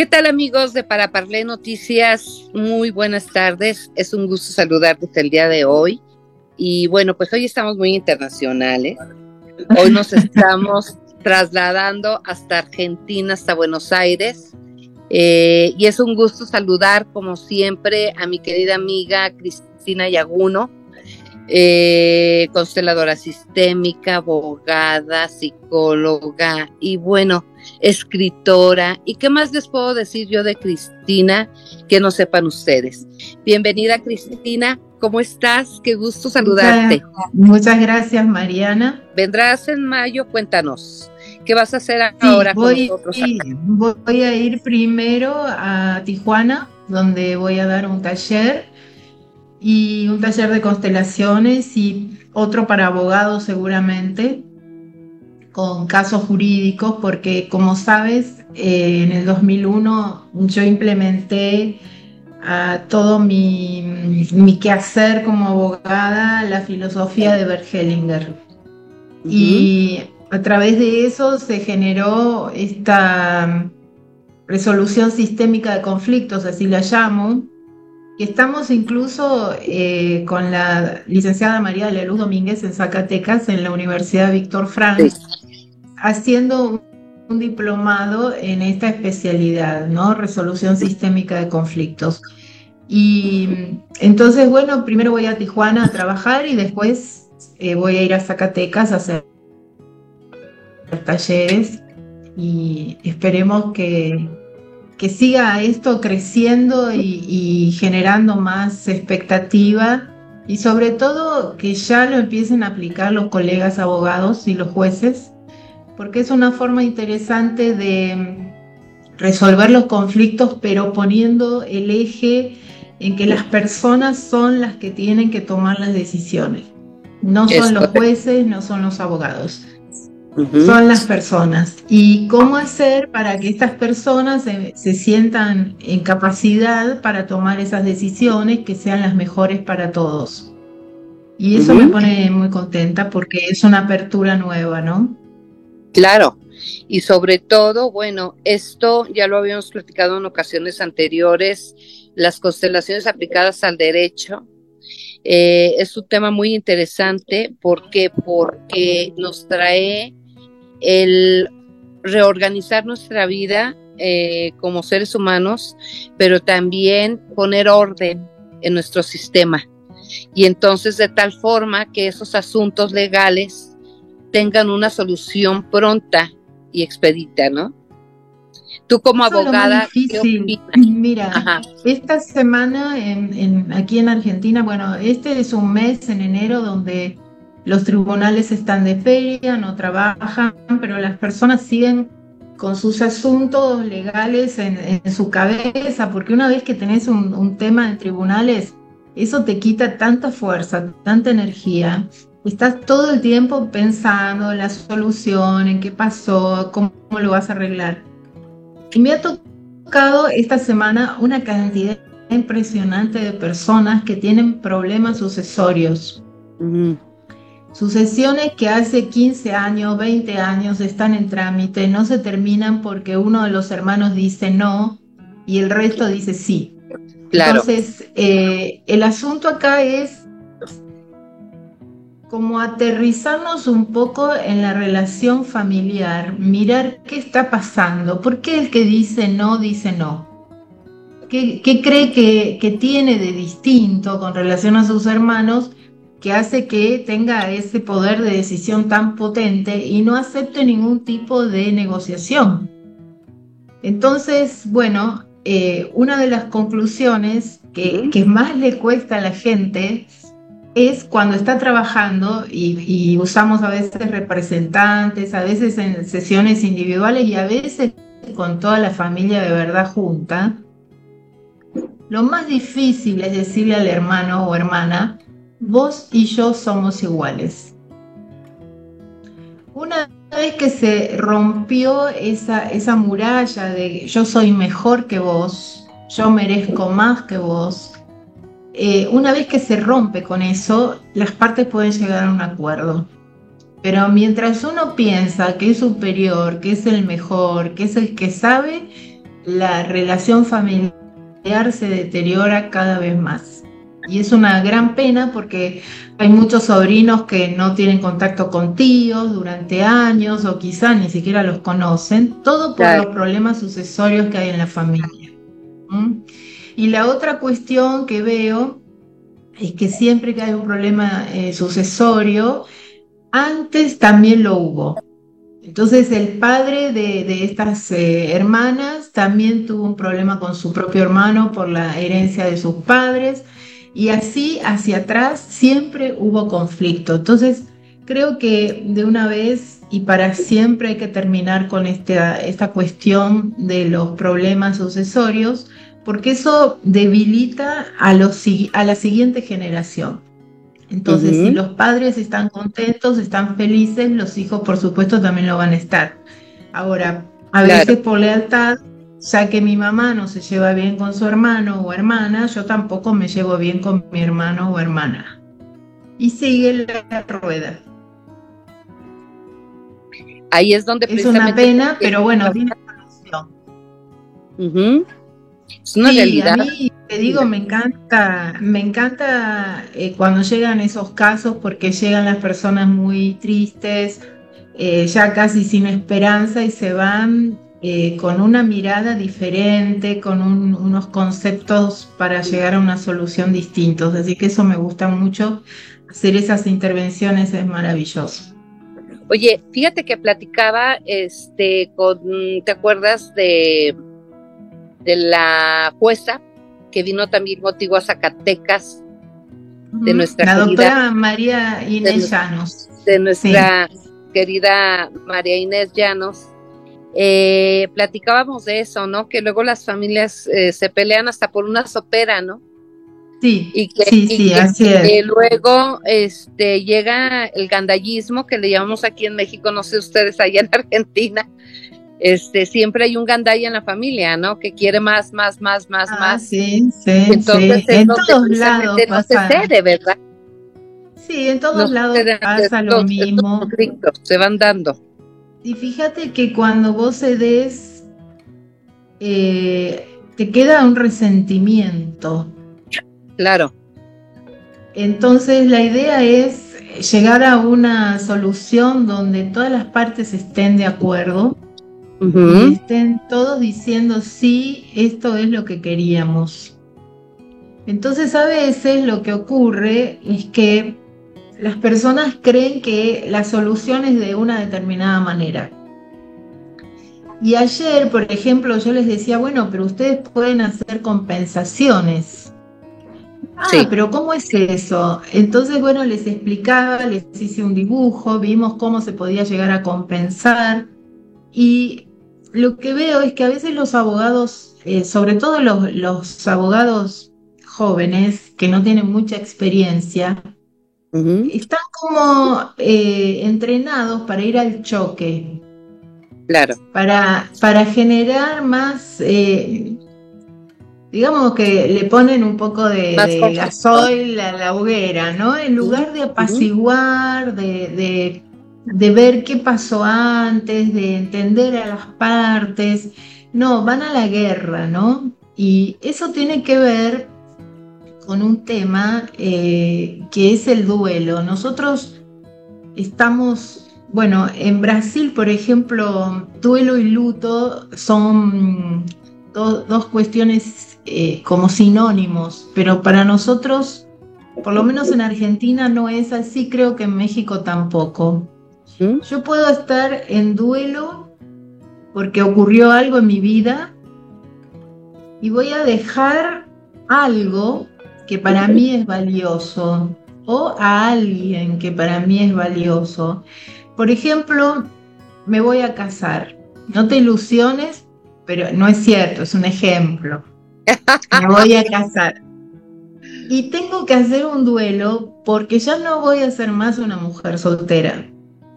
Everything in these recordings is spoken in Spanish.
¿Qué tal amigos de Para Parlé Noticias? Muy buenas tardes. Es un gusto saludarles el día de hoy. Y bueno, pues hoy estamos muy internacionales. Hoy nos estamos trasladando hasta Argentina, hasta Buenos Aires. Eh, y es un gusto saludar, como siempre, a mi querida amiga Cristina Yaguno, eh, consteladora sistémica, abogada, psicóloga y bueno, escritora. ¿Y qué más les puedo decir yo de Cristina que no sepan ustedes? Bienvenida Cristina, ¿cómo estás? Qué gusto saludarte. Muchas, gracias Mariana. Vendrás en mayo, cuéntanos. ¿Qué vas a hacer ahora voy, con nosotros? Voy a ir primero a Tijuana, donde voy a dar un taller y un taller de constelaciones y otro para abogados seguramente con casos jurídicos porque como sabes eh, en el 2001 yo implementé a todo mi, mi, quehacer como abogada la filosofía de Bert Hellinger. Y a través de eso se generó esta resolución sistémica de conflictos así la llamo estamos incluso eh, con la licenciada María de la Luz Domínguez en Zacatecas, en la Universidad Víctor Frank, haciendo un diplomado en esta especialidad, ¿no? Resolución sistémica de conflictos. Y entonces, bueno, primero voy a Tijuana a trabajar y después eh, voy a ir a Zacatecas a hacer talleres y esperemos que que siga esto creciendo y, generando más expectativa y sobre todo que ya lo empiecen a aplicar los colegas abogados y los jueces, porque es una forma interesante de resolver los conflictos, pero poniendo el eje en que las personas son las que tienen que tomar las decisiones. No son los jueces, no son los abogados son las personas. ¿Y cómo hacer para que estas personas se, sientan en capacidad para tomar esas decisiones que sean las mejores para todos? Y eso me pone muy contenta porque es una apertura nueva, ¿no? Claro. Y sobre todo, bueno, esto ya lo habíamos platicado en ocasiones anteriores, las constelaciones aplicadas al derecho, eh, es un tema muy interesante porque porque nos trae el reorganizar nuestra vida eh, como seres humanos, pero también poner orden en nuestro sistema. Y entonces de tal forma que esos asuntos legales tengan una solución pronta y expedita, ¿no? Tú como abogada, Mira, esta semana en, aquí en Argentina, bueno, este es un mes en enero donde los tribunales están de feria, no trabajan, pero las personas siguen con sus asuntos legales en, su cabeza, porque una vez que tenés un, tema en tribunales, eso te quita tanta fuerza, tanta energía. Estás todo el tiempo pensando en la solución, en qué pasó, cómo, lo vas a arreglar. Y me ha tocado esta semana una cantidad impresionante de personas que tienen problemas sucesorios. Sucesiones que hace 15 años, 20 años están en trámite, no se terminan porque uno de los hermanos dice no y el resto dice sí. Claro. Entonces, eh, el asunto acá es como aterrizarnos un poco en la relación familiar, mirar qué está pasando, por qué el que dice no dice no. ¿Qué, cree que, que tiene de distinto con relación a sus hermanos? que hace que tenga ese poder de decisión tan potente y no acepte ningún tipo de negociación. Entonces, bueno, eh, una de las conclusiones que, más le cuesta a la gente es cuando está trabajando y, usamos a veces representantes, a veces en sesiones individuales y a veces con toda la familia de verdad junta. Lo más difícil es decirle al hermano o hermana, vos y yo somos iguales. Una vez que se rompió esa, esa muralla de yo soy mejor que vos, yo merezco más que vos, eh, una vez que se rompe con eso, las partes pueden llegar a un acuerdo. Pero mientras uno piensa que es superior, que es el mejor, que es el que sabe, la relación familiar se deteriora cada vez más. Y es una gran pena porque hay muchos sobrinos que no tienen contacto con tíos durante años o quizá ni siquiera los conocen, todo por los problemas sucesorios que hay en la familia. Y la otra cuestión que veo es que siempre que hay un problema eh, sucesorio, antes también lo hubo. Entonces el padre de, estas eh, hermanas también tuvo un problema con su propio hermano por la herencia de sus padres y así hacia atrás siempre hubo conflicto. Entonces creo que de una vez y para siempre hay que terminar con esta, esta cuestión de los problemas sucesorios porque eso debilita a, los, a la siguiente generación. Entonces, si los padres están contentos, están felices, los hijos, por supuesto, también lo van a estar. Ahora, a veces por lealtad, ya que mi mamá no se lleva bien con su hermano o hermana, yo tampoco me llevo bien con mi hermano o hermana. Y sigue la rueda. Ahí es donde es una pena, pero bueno, tiene solución. Es una realidad. A mí, te digo, me encanta, me encanta eh, cuando llegan esos casos porque llegan las personas muy tristes, eh, ya casi sin esperanza y se van eh, con una mirada diferente, con unos conceptos para llegar a una solución distintos. Así que eso me gusta mucho. Hacer esas intervenciones es maravilloso. Oye, fíjate que platicaba este con, ¿te acuerdas de de la jueza que vino también contigo a Zacatecas, de nuestra la doctora María Inés Llanos. De nuestra querida María Inés Llanos. Eh, platicábamos de eso, ¿no? Que luego las familias eh, se pelean hasta por una sopera, ¿no? Sí, y que, sí, sí, así es. luego este, llega el gandallismo, que le llamamos aquí en México, no sé ustedes allá en Argentina, este, siempre hay un gandaya en la familia, ¿no? Que quiere más, más, más, más, ah, más. Sí, sí, Entonces, En todos lados pasa. se ¿verdad? Sí, en todos lados pasa lo mismo. se van dando. Y fíjate que cuando vos cedes, eh, te queda un resentimiento. Claro. Entonces la idea es llegar a una solución donde todas las partes estén de acuerdo y estén todos diciendo, sí, esto es lo que queríamos. Entonces a veces lo que ocurre es que las personas creen que la solución es de una determinada manera. Y ayer, por ejemplo, yo les decía, bueno, pero ustedes pueden hacer compensaciones. Ah, pero ¿cómo es eso? Entonces, bueno, les explicaba, les hice un dibujo, vimos cómo se podía llegar a compensar y lo que veo es que a veces los abogados, eh, sobre todo los, abogados jóvenes que no tienen mucha experiencia, están como eh, entrenados para ir al choque. Claro. Para, para generar más, eh, digamos que le ponen un poco de, gasoil a la hoguera, ¿no? En lugar de apaciguar, de de ver qué pasó antes, de entender a las partes. No, van a la guerra, ¿no? Y eso tiene que ver con un tema eh, que es el duelo. Nosotros estamos, bueno, en Brasil, por ejemplo, duelo y luto son dos cuestiones eh, como sinónimos, pero para nosotros, por lo menos en Argentina no es así, creo que en México tampoco. Yo puedo estar en duelo porque ocurrió algo en mi vida y voy a dejar algo que para mí es valioso. o a alguien que para mí es valioso. Por ejemplo, me voy a casar. No te ilusiones, pero no es cierto, es un ejemplo. Me voy a casar. Y tengo que hacer un duelo porque ya no voy a ser más una mujer soltera.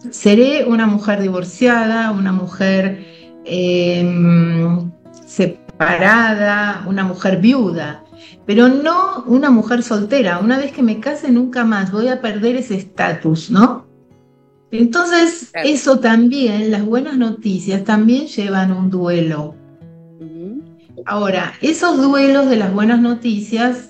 Seré una mujer divorciada, una mujer em, separada, una mujer viuda, pero no una mujer soltera. Una vez que me case nunca más voy a perder ese estatus, ¿no? Entonces, eso también, las buenas noticias también llevan un duelo. Ahora, esos duelos de las buenas noticias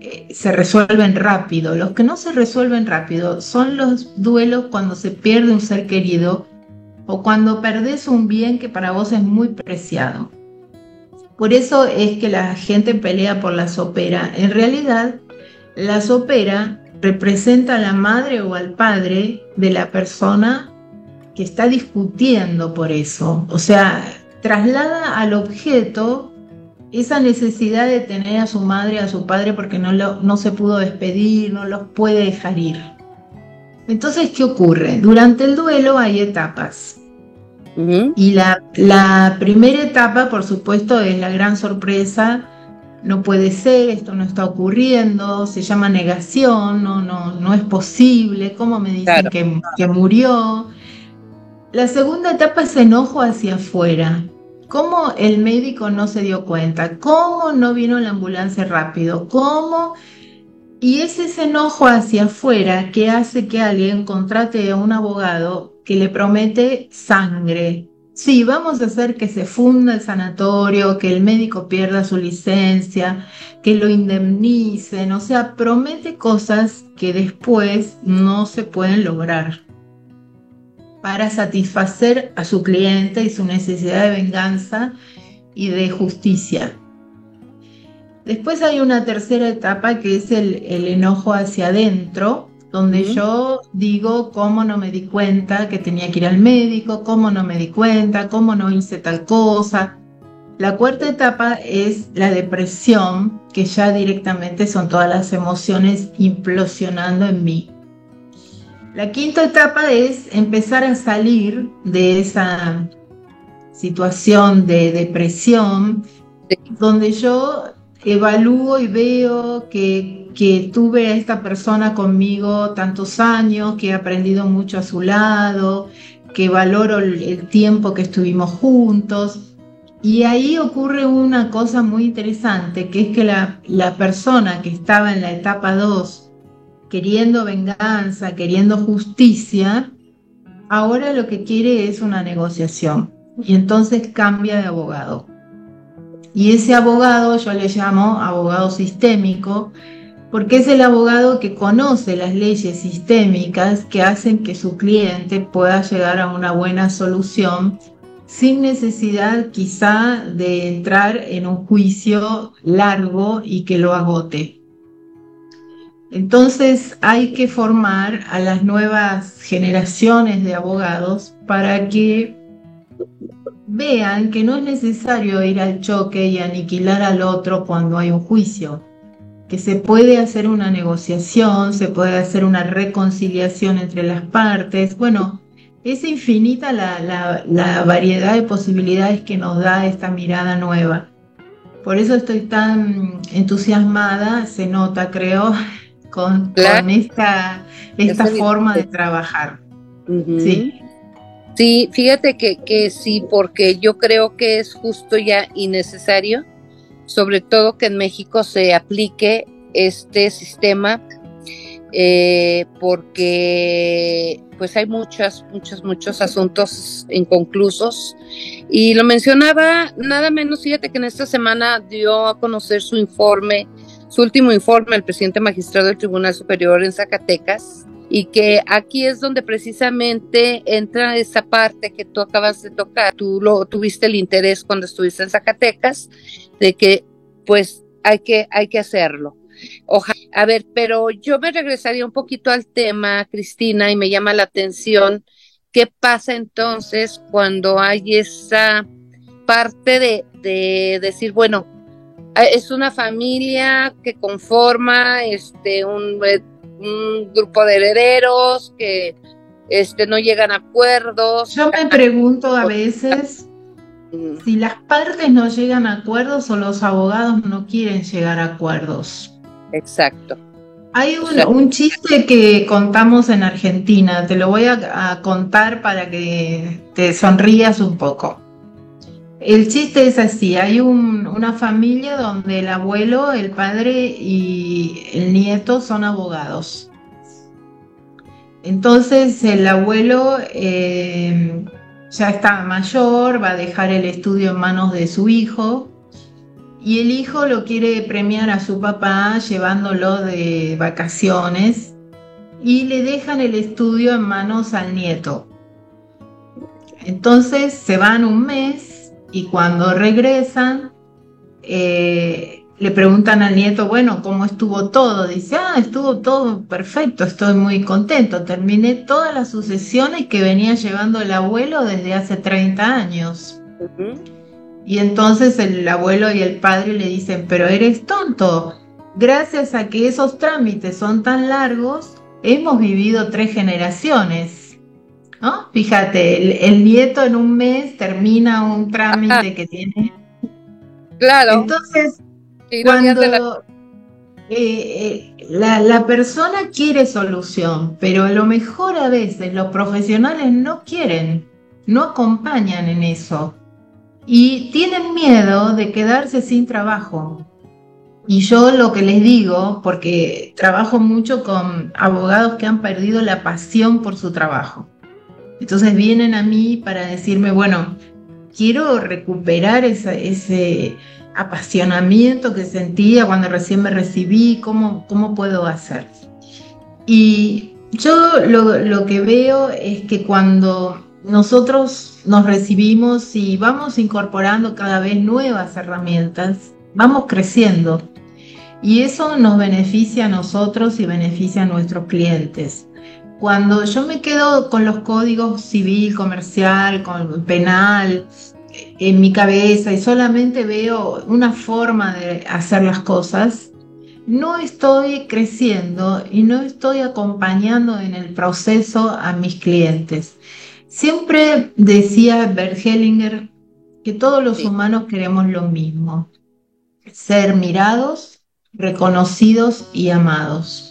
eh, se resuelven rápido. Los que no se resuelven rápido son los duelos cuando se pierde un ser querido o cuando perdés un bien que para vos es muy preciado. Por eso es que la gente pelea por la sopera. En realidad, la sopera representa a la madre o al padre de la persona que está discutiendo por eso. O sea, traslada al objeto esa necesidad de tener a su madre, a su padre, porque no, no se pudo despedir, no los puede dejar ir. Entonces, ¿qué ocurre? Durante el duelo hay etapas. Y la, la, primera etapa, por supuesto, es la gran sorpresa. No puede ser, esto no está ocurriendo, se llama negación, no, no, no es posible, ¿cómo me dicen que, que murió? La segunda etapa es enojo hacia afuera. ¿Cómo el médico no se dio cuenta? ¿Cómo no vino la ambulancia rápido? ¿Cómo? Y es ese enojo hacia afuera que hace que alguien contrate a un abogado que le promete sangre. Sí, vamos a hacer que se funda el sanatorio, que el médico pierda su licencia, que lo indemnicen, o sea, promete cosas que después no se pueden lograr para satisfacer a su cliente y su necesidad de venganza y de justicia. Después hay una tercera etapa que es el, enojo hacia adentro, donde yo digo cómo no me di cuenta que tenía que ir al médico, cómo no me di cuenta, cómo no hice tal cosa. La cuarta etapa es la depresión, que ya directamente son todas las emociones implosionando en mí. La quinta etapa es empezar a salir de esa situación de depresión, donde yo evalúo y veo que, que, tuve a esta persona conmigo tantos años, que he aprendido mucho a su lado, que valoro el, tiempo que estuvimos juntos. Y ahí ocurre una cosa muy interesante, que es que la, la persona que estaba en la etapa 2 queriendo venganza, queriendo justicia, ahora lo que quiere es una negociación y entonces cambia de abogado. Y ese abogado yo le llamo abogado sistémico porque es el abogado que conoce las leyes sistémicas que hacen que su cliente pueda llegar a una buena solución sin necesidad quizá de entrar en un juicio largo y que lo agote. Entonces hay que formar a las nuevas generaciones de abogados para que vean que no es necesario ir al choque y aniquilar al otro cuando hay un juicio, que se puede hacer una negociación, se puede hacer una reconciliación entre las partes. Bueno, es infinita la, variedad de posibilidades que nos da esta mirada nueva. Por eso estoy tan entusiasmada, se nota creo, con, esta, esta forma de trabajar. Sí. Sí, fíjate que, que sí, porque yo creo que es justo ya innecesario, sobre todo que en México se aplique este sistema, eh, porque pues hay muchos, muchos, muchos asuntos inconclusos. Y lo mencionaba nada menos, fíjate que en esta semana dio a conocer su informe su último informe al presidente magistrado del Tribunal Superior en Zacatecas y que aquí es donde precisamente entra esa parte que tú acabas de tocar. Tú lo tuviste el interés cuando estuviste en Zacatecas de que pues hay que hay que hacerlo. Ojalá. A ver, pero yo me regresaría un poquito al tema, Cristina, y me llama la atención qué pasa entonces cuando hay esa parte de, de decir, bueno, es una familia que conforma este un eh, un grupo de herederos que este, no llegan a acuerdos. Yo me pregunto a veces mm. si las partes no llegan a acuerdos o los abogados no quieren llegar a acuerdos. Exacto. Hay un, chiste que contamos en Argentina, te lo voy a, contar para que te sonrías un poco. El chiste es así, hay una familia donde el abuelo, el padre y el nieto son abogados. Entonces el abuelo eh, ya está mayor, va a dejar el estudio en manos de su hijo y el hijo lo quiere premiar a su papá llevándolo de vacaciones y le dejan el estudio en manos al nieto. Entonces se van un mes y cuando regresan eh, le preguntan al nieto, bueno, ¿cómo estuvo todo? Dice, ah, estuvo todo perfecto, estoy muy contento, terminé todas las sucesiones que venía llevando el abuelo desde hace 30 años. Y entonces el abuelo y el padre le dicen, pero eres tonto. Gracias a que esos trámites son tan largos, hemos vivido tres generaciones. ¿No? Fíjate, el, nieto en un mes termina un trámite que tiene. Claro. Entonces, cuando eh, eh, la, la persona quiere solución, pero a lo mejor a veces los profesionales no quieren, no acompañan en eso y tienen miedo de quedarse sin trabajo. Y yo lo que les digo, porque trabajo mucho con abogados que han perdido la pasión por su trabajo. Entonces vienen a mí para decirme, bueno, quiero recuperar ese apasionamiento que sentía cuando recién me recibí, ¿cómo, cómo puedo hacer? Y yo lo, lo que veo es que cuando nosotros nos recibimos y vamos incorporando cada vez nuevas herramientas, vamos creciendo y eso nos beneficia a nosotros y beneficia a nuestros clientes. Cuando yo me quedo con los códigos civil, comercial, con penal en mi cabeza y solamente veo una forma de hacer las cosas, no estoy creciendo y no estoy acompañando en el proceso a mis clientes. Siempre decía Bert Hellinger que todos los humanos queremos lo mismo, ser mirados, reconocidos y amados.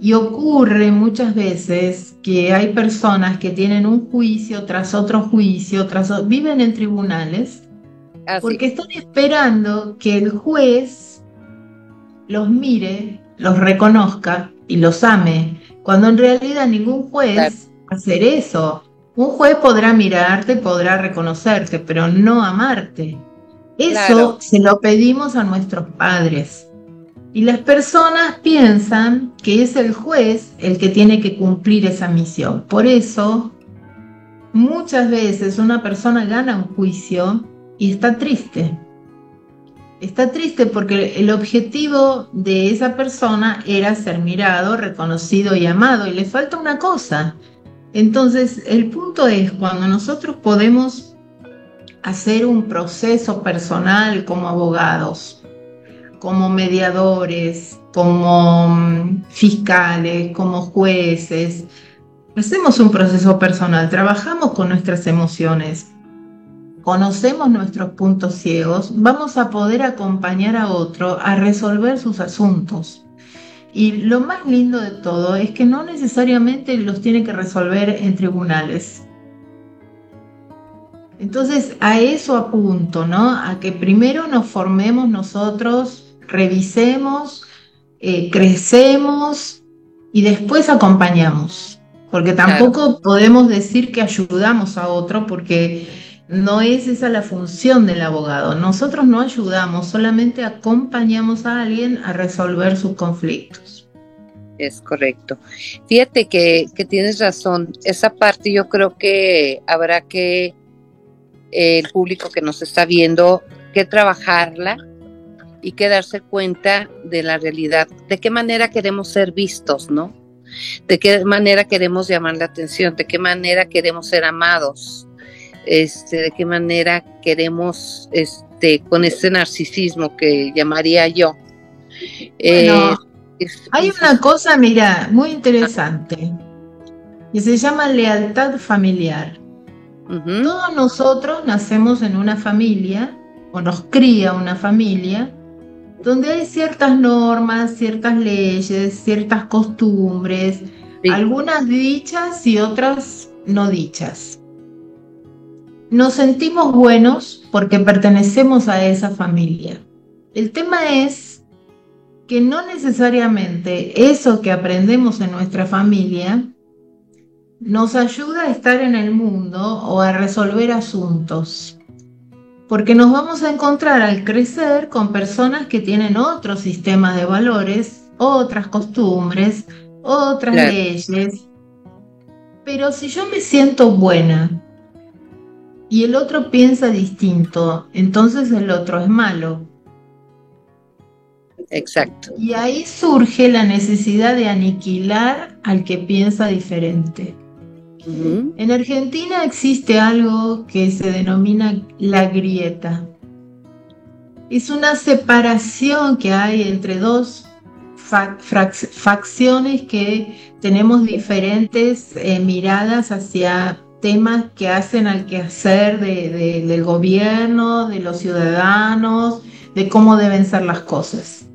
Y ocurre muchas veces que hay personas que tienen un juicio tras otro juicio, tras viven en tribunales, porque están esperando que el juez los mire, los reconozca y los ame, cuando en realidad ningún juez va a hacer eso. Un juez podrá mirarte, podrá reconocerte, pero no amarte. Eso se lo pedimos a nuestros padres. Y las personas piensan que es el juez el que tiene que cumplir esa misión. Por eso, muchas veces una persona gana un juicio y está triste. Está triste porque el objetivo de esa persona era ser mirado, reconocido y amado. Y le falta una cosa, entonces, el punto es cuando nosotros podemos hacer un proceso personal como abogados, como mediadores, como mm, fiscales, como jueces, hacemos un proceso personal, trabajamos con nuestras emociones, conocemos nuestros puntos ciegos, vamos a poder acompañar a otro a resolver sus asuntos. Y lo más lindo de todo es que no necesariamente los tiene que resolver en tribunales. Entonces a eso apunto, ¿no? A que primero nos formemos nosotros, revisemos, eh, crecemos y después acompañamos. Porque tampoco podemos decir que ayudamos a otro porque no es esa la función del abogado. Nosotros no ayudamos, solamente acompañamos a alguien a resolver sus conflictos. Es correcto. Fíjate que, tienes razón. Esa parte yo creo que habrá que, el público que nos está viendo, que trabajarla y que darse cuenta de la realidad, de qué manera queremos ser vistos, ¿no? De qué manera queremos llamar la atención, de qué manera queremos ser amados, este, de qué manera queremos, este, con este narcisismo que llamaría yo. Eh, Hay una cosa, mira, muy interesante, que se llama lealtad familiar. Todos nosotros nacemos en una familia, o nos cría una familia, donde hay ciertas normas, ciertas leyes, ciertas costumbres, algunas dichas y otras no dichas. Nos sentimos buenos porque pertenecemos a esa familia. El tema es que no necesariamente eso que aprendemos en nuestra familia nos ayuda a estar en el mundo o a resolver asuntos. Porque nos vamos a encontrar al crecer con personas que tienen otros sistemas de valores, otras costumbres, otras leyes. Pero si yo me siento buena y el otro piensa distinto, entonces el otro es malo. Exacto. Y ahí surge la necesidad de aniquilar al que piensa diferente. En Argentina existe algo que se denomina la grieta. Es una separación que hay entre dos facciones que tenemos diferentes eh, miradas hacia temas que hacen al quehacer de, del gobierno, de los ciudadanos, de cómo deben ser las cosas.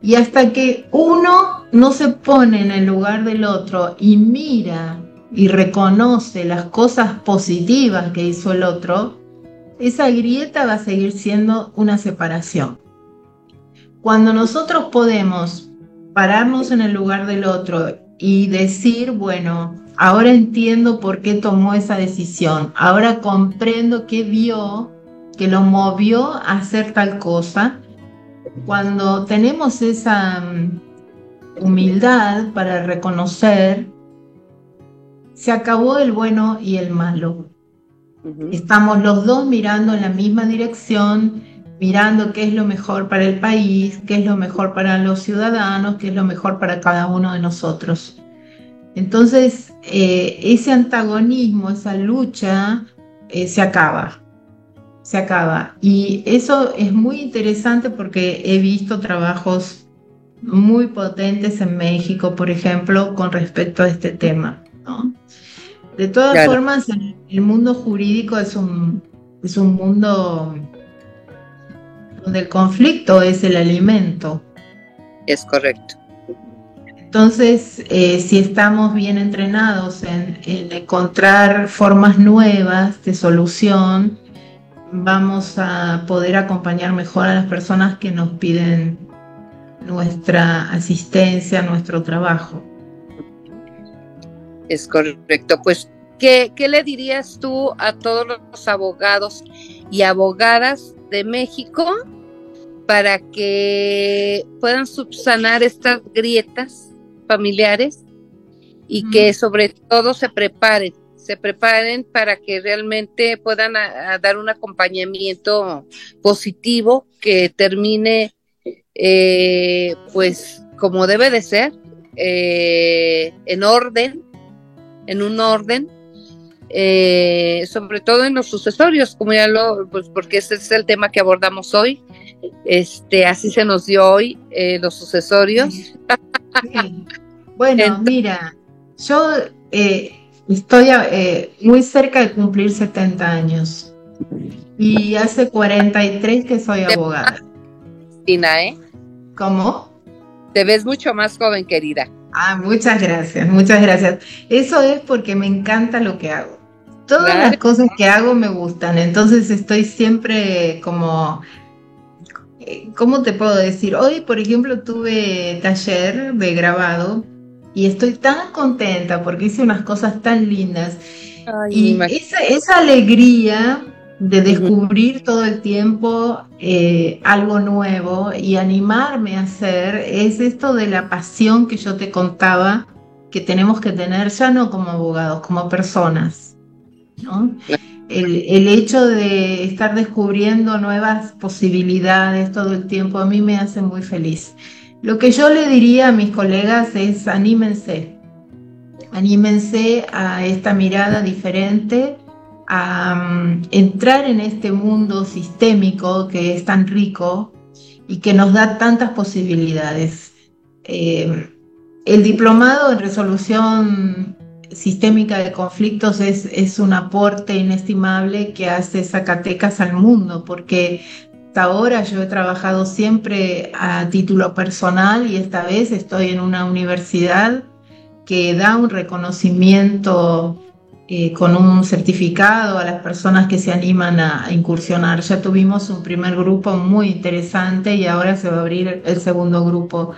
Y hasta que uno no se pone en el lugar del otro y mira y reconoce las cosas positivas que hizo el otro, esa grieta va a seguir siendo una separación. Cuando nosotros podemos pararnos en el lugar del otro y decir, bueno, ahora entiendo por qué tomó esa decisión, ahora comprendo qué vio que lo movió a hacer tal cosa. Cuando tenemos esa mm, humildad para reconocer, se acabó el bueno y el malo. Estamos los dos mirando en la misma dirección, mirando qué es lo mejor para el país, qué es lo mejor para los ciudadanos, qué es lo mejor para cada uno de nosotros. Entonces, eh, ese antagonismo, esa lucha, eh, se acaba, se acaba. Y eso es muy interesante porque he visto trabajos muy potentes en México, por ejemplo, con respecto a este tema. De todas formas, el, mundo jurídico es un, es un mundo donde el conflicto es el alimento. Es correcto. Entonces, eh, si estamos bien entrenados en, encontrar formas nuevas de solución, vamos a poder acompañar mejor a las personas que nos piden nuestra asistencia, nuestro trabajo. Es correcto. Pues, ¿qué, ¿qué, le dirías tú a todos los abogados y abogadas de México para que puedan subsanar estas grietas familiares y que sobre todo se preparen, se preparen para que realmente puedan dar un acompañamiento positivo que termine eh, pues como debe de ser, eh, en orden, en un orden, eh, sobre todo en los sucesorios, como ya lo, pues porque ese es el tema que abordamos hoy, este, así se nos dio hoy los sucesorios. Bueno, mira, yo eh, estoy eh, muy cerca de cumplir 70 años y hace 43 que soy abogada. Tina, ¿eh? ¿Cómo? Te ves mucho más joven, querida. Ah, muchas gracias, muchas gracias. Eso es porque me encanta lo que hago. Todas las cosas que hago me gustan, entonces estoy siempre como eh, ¿cómo te puedo decir? Hoy, por ejemplo, tuve taller de grabado y estoy tan contenta porque hice unas cosas tan lindas. y esa, alegría de descubrir todo el tiempo eh, algo nuevo y animarme a hacer es esto de la pasión que yo te contaba que tenemos que tener ya no como abogados, como personas. El, el, hecho de estar descubriendo nuevas posibilidades todo el tiempo a mí me hace muy feliz. Lo que yo le diría a mis colegas es anímense, anímense a esta mirada diferente, a mm, entrar en este mundo sistémico que es tan rico y que nos da tantas posibilidades. Eh, el diplomado en resolución sistémica de conflictos es, es un aporte inestimable que hace Zacatecas al mundo, porque hasta ahora yo he trabajado siempre a título personal y esta vez estoy en una universidad que da un reconocimiento eh, con un certificado a las personas que se animan a, incursionar. Ya tuvimos un primer grupo muy interesante y ahora se va a abrir el segundo grupo.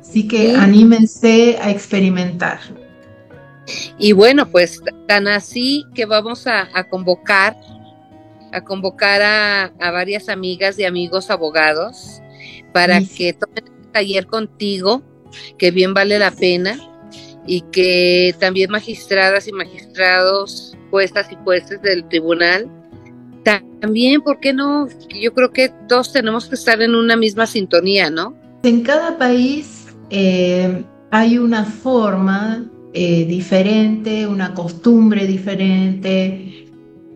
Así que anímense a experimentar. Y bueno, pues tan así que vamos a, convocar, a convocar a, varias amigas y amigos abogados para que tomen el taller contigo, que bien vale la pena y que también magistradas y magistrados, juezas y jueces del tribunal, también, ¿por qué no? Yo creo que todos tenemos que estar en una misma sintonía, ¿no? En cada país eh, hay una forma eh, diferente, una costumbre diferente.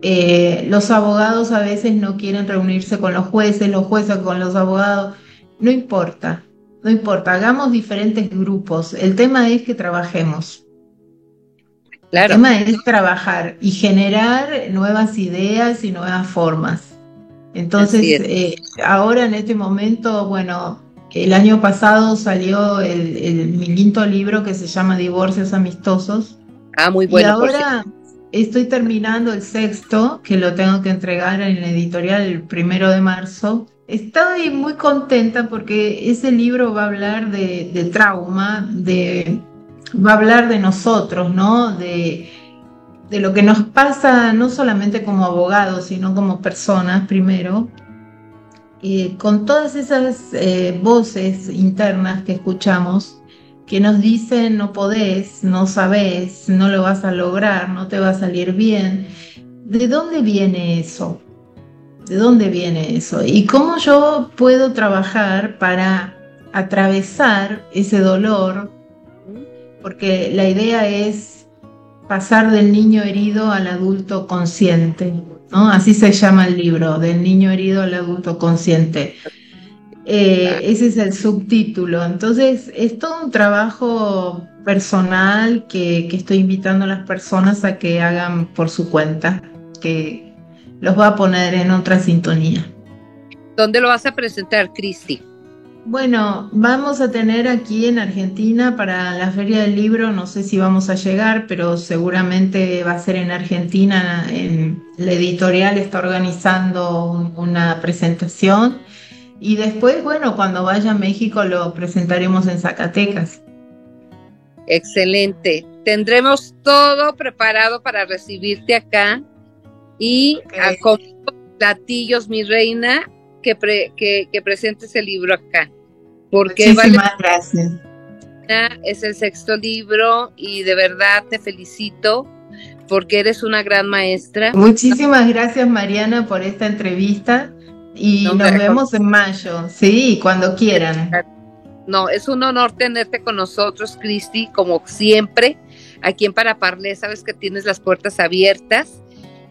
Eh, los abogados a veces no quieren reunirse con los jueces, los jueces con los abogados. No importa. No importa, hagamos diferentes grupos. El tema es que trabajemos. El tema es trabajar y generar nuevas ideas y nuevas formas. Entonces, eh, ahora en este momento, bueno, el año pasado salió el, mi quinto libro que se llama Divorcios Amistosos. Ah, muy bueno. Y ahora estoy terminando el sexto, que lo tengo que entregar en la editorial el primero de marzo. Estoy muy contenta porque ese libro va a hablar de, trauma, de, va a hablar de nosotros, ¿no? De, de lo que nos pasa no solamente como abogados, sino como personas primero, eh, con todas esas eh, voces internas que escuchamos que nos dicen no podés, no sabés, no lo vas a lograr, no te va a salir bien. ¿De dónde viene eso? ¿De dónde viene eso? ¿Y cómo yo puedo trabajar para atravesar ese dolor? Porque la idea es pasar del niño herido al adulto consciente, ¿no? Así se llama el libro, del niño herido al adulto consciente. Eh, ese es el subtítulo. Entonces, es todo un trabajo personal que, que estoy invitando a las personas a que hagan por su cuenta, que, los va a poner en otra sintonía. ¿Dónde lo vas a presentar, Cristi? Bueno, vamos a tener aquí en Argentina para la Feria del Libro, no sé si vamos a llegar, pero seguramente va a ser en Argentina. En, la editorial está organizando una presentación y después, bueno, cuando vaya a México lo presentaremos en Zacatecas. Excelente. Tendremos todo preparado para recibirte acá y con platillos, mi reina, que, que, presentes el libro acá. Porque Muchísimas gracias. Es el sexto libro y de verdad te felicito porque eres una gran maestra. Muchísimas gracias Mariana por esta entrevista y nos vemos en mayo, sí, cuando quieran. No, es un honor tenerte con nosotros, Cristi, como siempre. Aquí en Paraparlé, sabes que tienes las puertas abiertas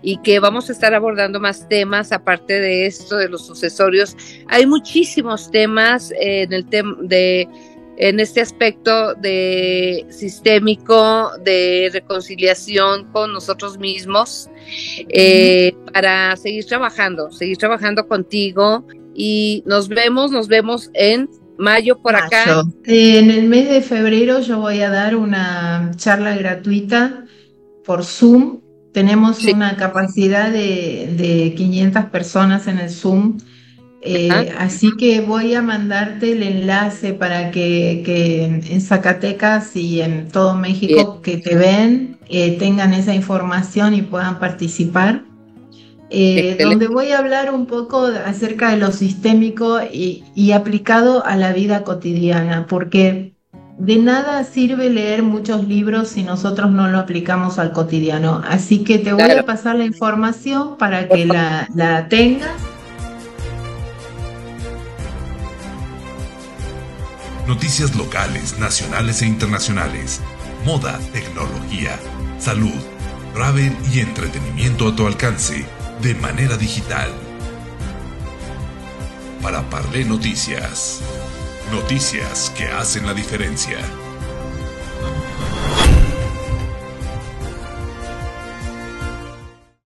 y que vamos a estar abordando más temas aparte de esto de los sucesorios. Hay muchísimos temas en el tema de en este aspecto de sistémico de reconciliación con nosotros mismos eh, para seguir trabajando, seguir trabajando contigo y nos vemos, nos vemos en mayo por acá. En el mes de febrero yo voy a dar una charla gratuita por Zoom tenemos una capacidad de, 500 personas en el Zoom, eh, así que voy a mandarte el enlace para que, en Zacatecas y en todo México que te ven eh, tengan esa información y puedan participar. Eh, donde voy a hablar un poco acerca de lo sistémico y, y aplicado a la vida cotidiana, porque de nada sirve leer muchos libros si nosotros no lo aplicamos al cotidiano. Así que te voy a pasar la información para que la, la tengas. Noticias locales, nacionales e internacionales. Moda, tecnología, salud, travel y entretenimiento a tu alcance de manera digital. Para Parle Noticias. Noticias que hacen la diferencia.